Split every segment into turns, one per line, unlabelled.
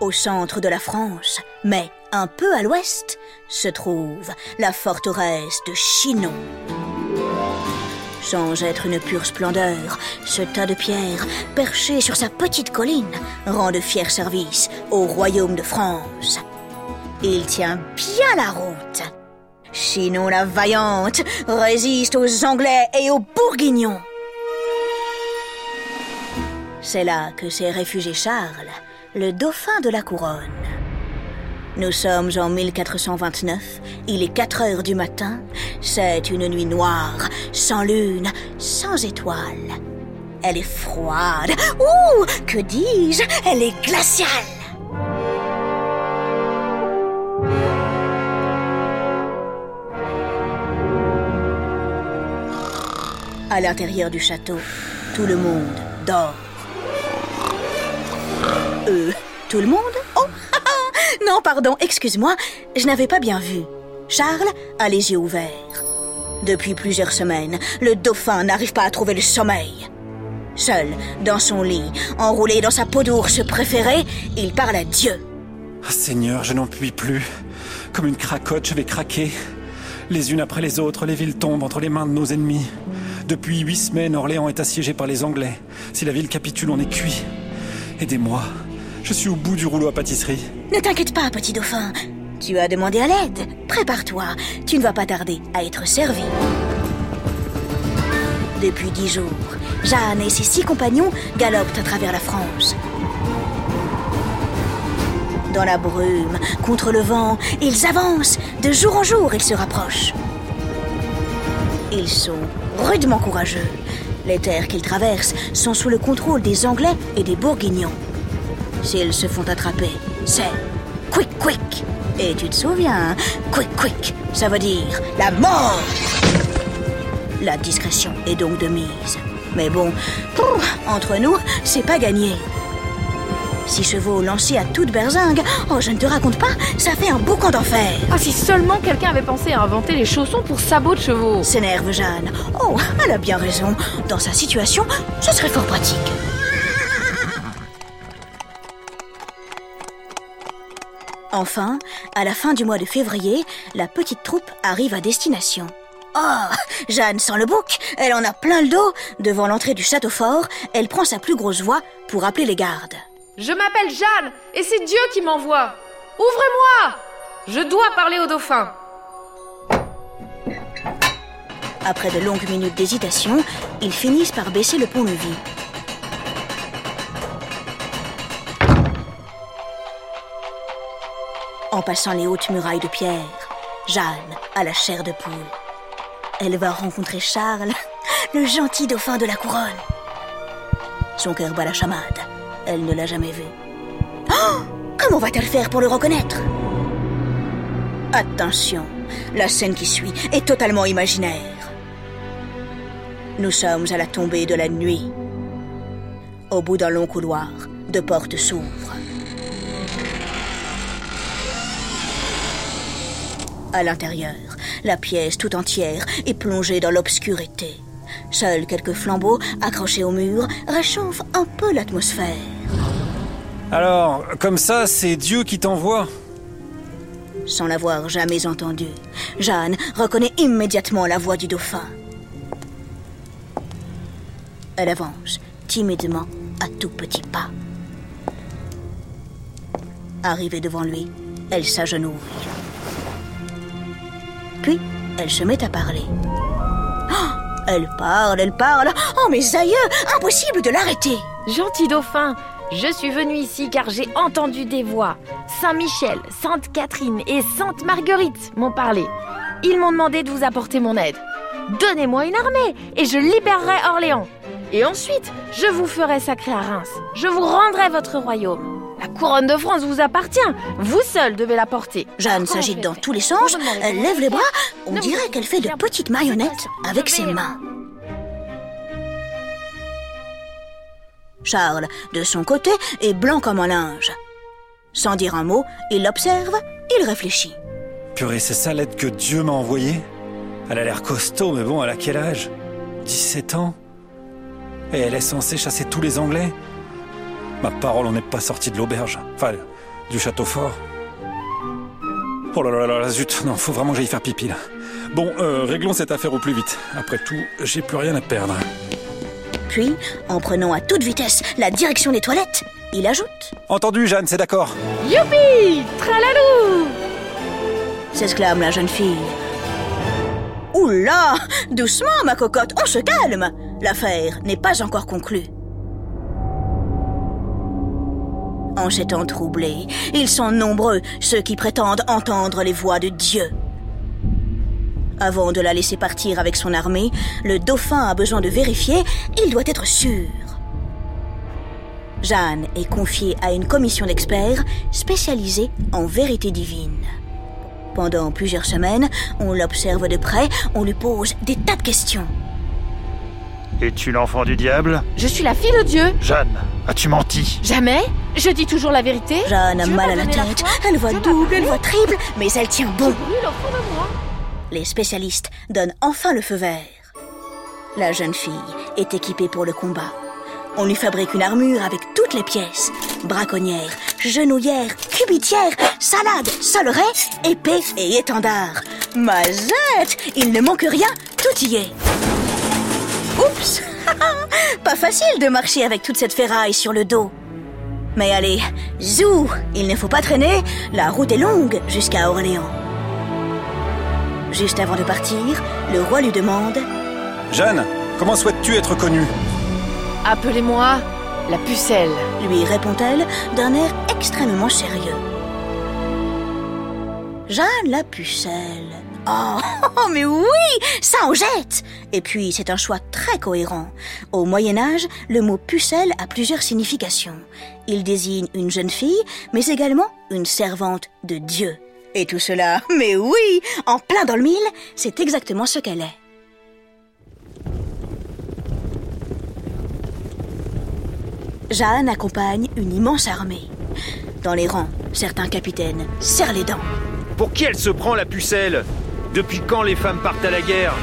Au centre de la France, mais un peu à l'ouest, se trouve la forteresse de Chinon. Sans être une pure splendeur, ce tas de pierres, perché sur sa petite colline, rend de fiers services au royaume de France. Il tient bien la route. Chinon la vaillante résiste aux Anglais et aux Bourguignons. C'est là que s'est réfugié Charles, le dauphin de la couronne. Nous sommes en 1429, il est 4 heures du matin, c'est une nuit noire, sans lune, sans étoiles. Elle est froide, ouh, que dis-je, elle est glaciale. À l'intérieur du château, tout le monde dort. Euh, tout le monde Oh Non, pardon, excuse-moi, je n'avais pas bien vu. Charles a les yeux ouverts. Depuis plusieurs semaines, le dauphin n'arrive pas à trouver le sommeil. Seul, dans son lit, enroulé dans sa peau d'ours préférée, il parle à Dieu.
Ah, Seigneur, je n'en puis plus. Comme une cracotte, je vais craquer. Les unes après les autres, les villes tombent entre les mains de nos ennemis. Depuis huit semaines, Orléans est assiégé par les Anglais. Si la ville capitule, on est cuit. Aidez-moi. Je suis au bout du rouleau à pâtisserie.
Ne t'inquiète pas, petit dauphin. Tu as demandé à l'aide. Prépare-toi. Tu ne vas pas tarder à être servi. Depuis dix jours, Jeanne et ses six compagnons galopent à travers la France. Dans la brume, contre le vent, ils avancent. De jour en jour, ils se rapprochent. Ils sont rudement courageux. Les terres qu'ils traversent sont sous le contrôle des Anglais et des Bourguignons. S'ils se font attraper, c'est quick quick. Et tu te souviens, quick quick, ça veut dire la mort. La discrétion est donc de mise. Mais bon, entre nous, c'est pas gagné. Six chevaux lancés à toute berzingue, oh je ne te raconte pas, ça fait un boucan d'enfer.
Ah, si seulement quelqu'un avait pensé à inventer les chaussons pour sabots de chevaux.
S'énerve Jeanne. Oh, elle a bien raison. Dans sa situation, ce serait fort pratique. Enfin, à la fin du mois de février, la petite troupe arrive à destination. Oh, Jeanne sent le bouc, elle en a plein le dos. Devant l'entrée du château fort, elle prend sa plus grosse voix pour appeler les gardes.
Je m'appelle Jeanne et c'est Dieu qui m'envoie. Ouvrez-moi Je dois parler au dauphin.
Après de longues minutes d'hésitation, ils finissent par baisser le pont-levis. En passant les hautes murailles de pierre, Jeanne a la chair de poule. Elle va rencontrer Charles, le gentil dauphin de la couronne. Son cœur bat la chamade. Elle ne l'a jamais vu. Oh Comment va-t-elle faire pour le reconnaître? Attention, la scène qui suit est totalement imaginaire. Nous sommes à la tombée de la nuit. Au bout d'un long couloir, deux portes s'ouvrent. À l'intérieur, la pièce tout entière est plongée dans l'obscurité. Seuls quelques flambeaux accrochés au mur réchauffent un peu l'atmosphère.
Alors, comme ça, c'est Dieu qui t'envoie
Sans l'avoir jamais entendu, Jeanne reconnaît immédiatement la voix du dauphin. Elle avance timidement à tout petits pas. Arrivée devant lui, elle s'agenouille. Puis, elle se met à parler. Oh, elle parle, elle parle. Oh, mes aïeux, impossible de l'arrêter.
Gentil dauphin, je suis venu ici car j'ai entendu des voix. Saint-Michel, Sainte-Catherine et Sainte-Marguerite m'ont parlé. Ils m'ont demandé de vous apporter mon aide. Donnez-moi une armée et je libérerai Orléans. Et ensuite, je vous ferai sacrer à Reims. Je vous rendrai votre royaume. La couronne de France vous appartient. Vous seul devez la porter.
Jeanne s'agite dans tous les sens, elle lève les bras. On dirait qu'elle fait de petites marionnettes avec ses mains. Charles, de son côté, est blanc comme un linge. Sans dire un mot, il l'observe, il réfléchit.
Purée, c'est ça l'aide que Dieu m'a envoyée Elle a l'air costaud, mais bon, elle a quel âge? 17 ans Et elle est censée chasser tous les Anglais Ma parole, on n'est pas sorti de l'auberge. Enfin, Du château fort Oh là là là là, zut, non, faut vraiment que j'aille faire pipi là. Bon, euh, réglons cette affaire au plus vite. Après tout, j'ai plus rien à perdre.
Puis, en prenant à toute vitesse la direction des toilettes, il ajoute
Entendu, Jeanne, c'est d'accord.
Youpi Tralalou
s'exclame la jeune fille. Oula Doucement, ma cocotte, on se calme L'affaire n'est pas encore conclue. En ces temps troublés, ils sont nombreux ceux qui prétendent entendre les voix de Dieu. Avant de la laisser partir avec son armée, le dauphin a besoin de vérifier, il doit être sûr. Jeanne est confiée à une commission d'experts spécialisée en vérité divine. Pendant plusieurs semaines, on l'observe de près, on lui pose des tas de questions.
Es-tu l'enfant du diable?
Je suis la fille de Dieu
Jeanne, as-tu menti?
Jamais Je dis toujours la vérité
Jeanne a mal à la tête, elle voit double, elle voit triple, mais elle tient bon. Les spécialistes donnent enfin le feu vert. La jeune fille est équipée pour le combat. On lui fabrique une armure avec toutes les pièces. Braconnière, genouillère, cubitière, salade, soleret, épée et étendard. Mazette Il ne manque rien, tout y est. Oups Pas facile de marcher avec toute cette ferraille sur le dos. Mais allez, zou Il ne faut pas traîner, la route est longue jusqu'à Orléans. Juste avant de partir, le roi lui demande
Jeanne, comment souhaites-tu être connue?
Appelez-moi la pucelle.
lui répond-elle d'un air extrêmement sérieux. Jeanne la pucelle. Oh, mais oui, ça en jette Et puis, c'est un choix très cohérent. Au Moyen Âge, le mot pucelle a plusieurs significations. Il désigne une jeune fille, mais également une servante de Dieu. Et tout cela, mais oui, en plein dans le mille, c'est exactement ce qu'elle est. Jeanne accompagne une immense armée. Dans les rangs, certains capitaines serrent les dents.
Pour qui elle se prend la pucelle? Depuis quand les femmes partent à la guerre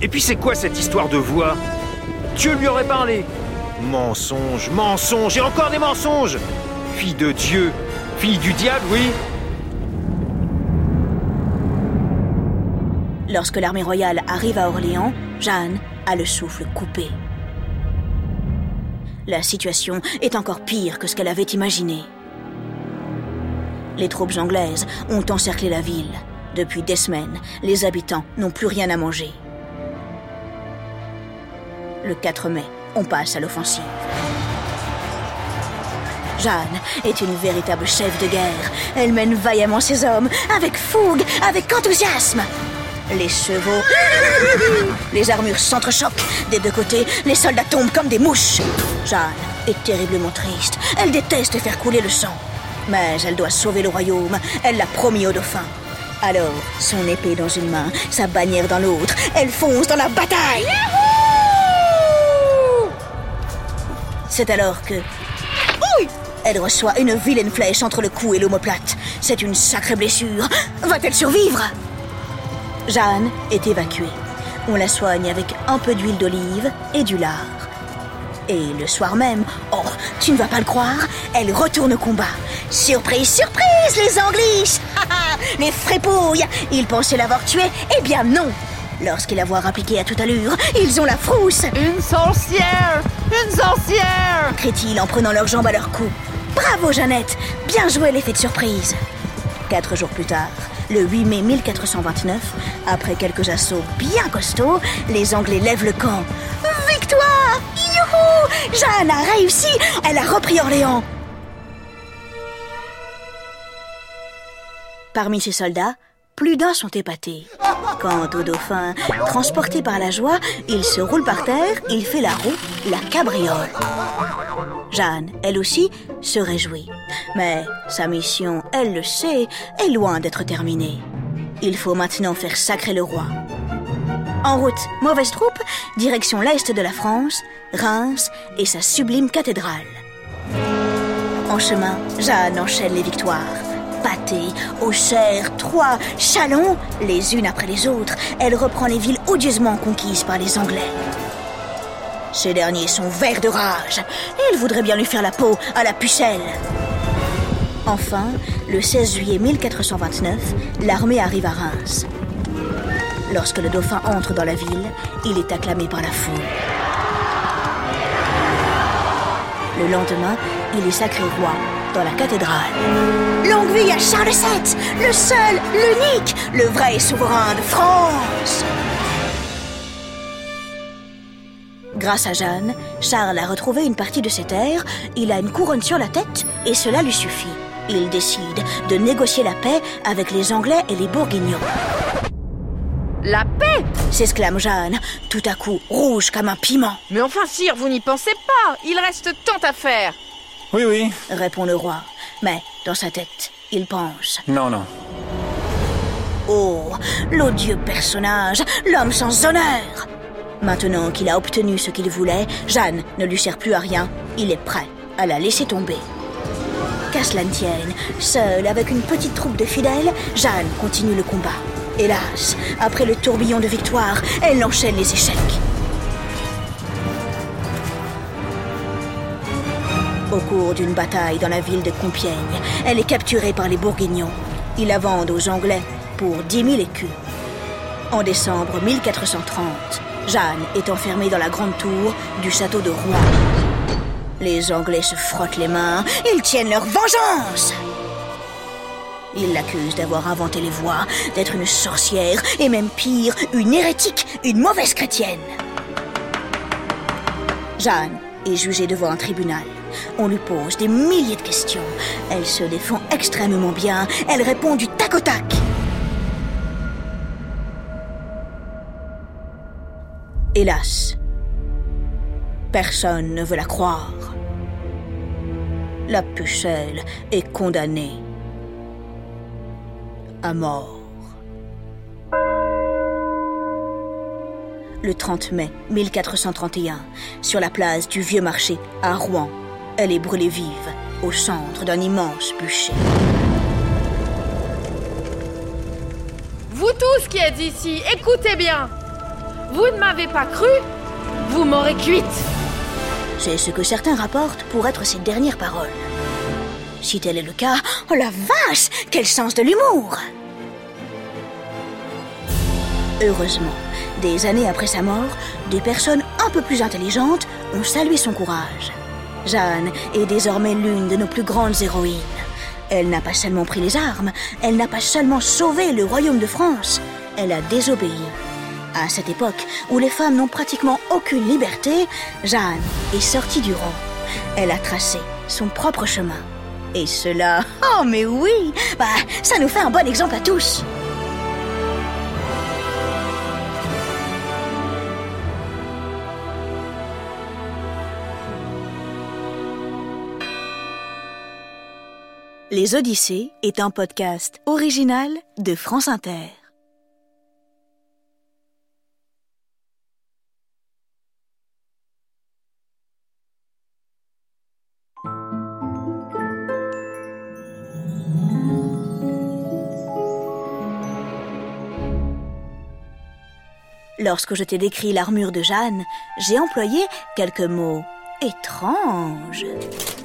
Et puis c'est quoi cette histoire de voix Dieu lui aurait parlé Mensonge, mensonge et encore des mensonges Fille de Dieu, fille du diable, oui
Lorsque l'armée royale arrive à Orléans, Jeanne a le souffle coupé. La situation est encore pire que ce qu'elle avait imaginé. Les troupes anglaises ont encerclé la ville. Depuis des semaines, les habitants n'ont plus rien à manger. Le 4 mai, on passe à l'offensive. Jeanne est une véritable chef de guerre. Elle mène vaillamment ses hommes, avec fougue, avec enthousiasme. Les chevaux, les armures s'entrechoquent. Des deux côtés, les soldats tombent comme des mouches. Jeanne est terriblement triste. Elle déteste faire couler le sang. Mais elle doit sauver le royaume. Elle l'a promis au dauphin. Alors, son épée dans une main, sa bannière dans l'autre, elle fonce dans la bataille. C'est alors que... Oui Elle reçoit une vilaine flèche entre le cou et l'omoplate. C'est une sacrée blessure. Va-t-elle survivre? Jeanne est évacuée. On la soigne avec un peu d'huile d'olive et du lard. Et le soir même, oh, tu ne vas pas le croire, elle retourne au combat. Surprise, surprise, les Anglisses Les frépouilles. Ils pensaient l'avoir tuée Eh bien non. Lorsqu'ils la voient rappliquer à toute allure, ils ont la frousse.
Une sorcière. Une sorcière.
Crient-ils en prenant leurs jambes à leur cou. Bravo Jeannette. Bien joué l'effet de surprise. Quatre jours plus tard, le 8 mai 1429, après quelques assauts bien costauds, les Anglais lèvent le camp. Victoire! Youhou! Jeanne a réussi. Elle a repris Orléans Parmi ces soldats, plus d'un sont épatés. Quant au dauphin, transporté par la joie, il se roule par terre, il fait la roue, la cabriole. Jeanne, elle aussi, se réjouit. Mais sa mission, elle le sait, est loin d'être terminée. Il faut maintenant faire sacrer le roi. En route, mauvaise troupe, direction l'est de la France, Reims et sa sublime cathédrale. En chemin, Jeanne enchaîne les victoires. Pâté, Auxerre, Troyes, Chalon, les unes après les autres, elle reprend les villes odieusement conquises par les Anglais. Ces derniers sont verts de rage. Ils voudraient bien lui faire la peau à la pucelle. Enfin, le 16 juillet 1429, l'armée arrive à Reims. Lorsque le dauphin entre dans la ville, il est acclamé par la foule. Le lendemain, il est sacré roi dans la cathédrale. Longue vie à Charles VII, le seul, l'unique, le vrai souverain de France. Grâce à Jeanne, Charles a retrouvé une partie de ses terres, il a une couronne sur la tête et cela lui suffit. Il décide de négocier la paix avec les Anglais et les Bourguignons.
La paix
S'exclame Jeanne, tout à coup rouge comme un piment.
Mais enfin, sire, vous n'y pensez pas Il reste tant à faire
Oui, oui.
Répond le roi. Mais dans sa tête, il pense.
Non, non.
Oh, l'odieux personnage, l'homme sans honneur Maintenant qu'il a obtenu ce qu'il voulait, Jeanne ne lui sert plus à rien. Il est prêt à la laisser tomber. Qu'à cela ne tienne, seule avec une petite troupe de fidèles, Jeanne continue le combat. Hélas, après le tourbillon de victoire, elle enchaîne les échecs. Au cours d'une bataille dans la ville de Compiègne, elle est capturée par les Bourguignons. Ils la vendent aux Anglais pour 10 000 écus. En décembre 1430, Jeanne est enfermée dans la grande tour du château de Rouen. Les Anglais se frottent les mains, ils tiennent leur vengeance Ils l'accusent d'avoir inventé les voix, d'être une sorcière, et même pire, une hérétique, une mauvaise chrétienne. Jeanne est jugée devant un tribunal. On lui pose des milliers de questions. Elle se défend extrêmement bien. Elle répond du tac au tac. Hélas, personne ne veut la croire. La pucelle est condamnée à mort. Le 30 mai 1431, sur la place du Vieux Marché à Rouen, elle est brûlée vive au centre d'un immense bûcher.
Vous tous qui êtes ici, écoutez bien Vous ne m'avez pas cru Vous m'aurez cuite
C'est ce que certains rapportent pour être ses dernières paroles. Si tel est le cas, oh la vache, quel sens de l'humour Heureusement, des années après sa mort, des personnes un peu plus intelligentes ont salué son courage. Jeanne est désormais l'une de nos plus grandes héroïnes. Elle n'a pas seulement pris les armes, elle n'a pas seulement sauvé le royaume de France, elle a désobéi. À cette époque où les femmes n'ont pratiquement aucune liberté, Jeanne est sortie du rang. Elle a tracé son propre chemin. Et cela, oh mais oui, bah ça nous fait un bon exemple à tous. Les Odyssées est un podcast original de France Inter. Lorsque je t'ai décrit l'armure de Jeanne, j'ai employé quelques mots étranges.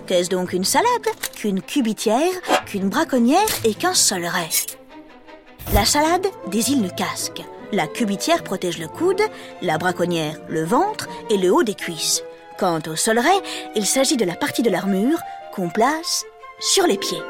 Qu'est-ce donc une salade, qu'une cubitière, qu'une braconnière et qu'un soleret La salade désigne le casque. La cubitière protège le coude, la braconnière le ventre et le haut des cuisses. Quant au soleret, il s'agit de la partie de l'armure qu'on place sur les pieds.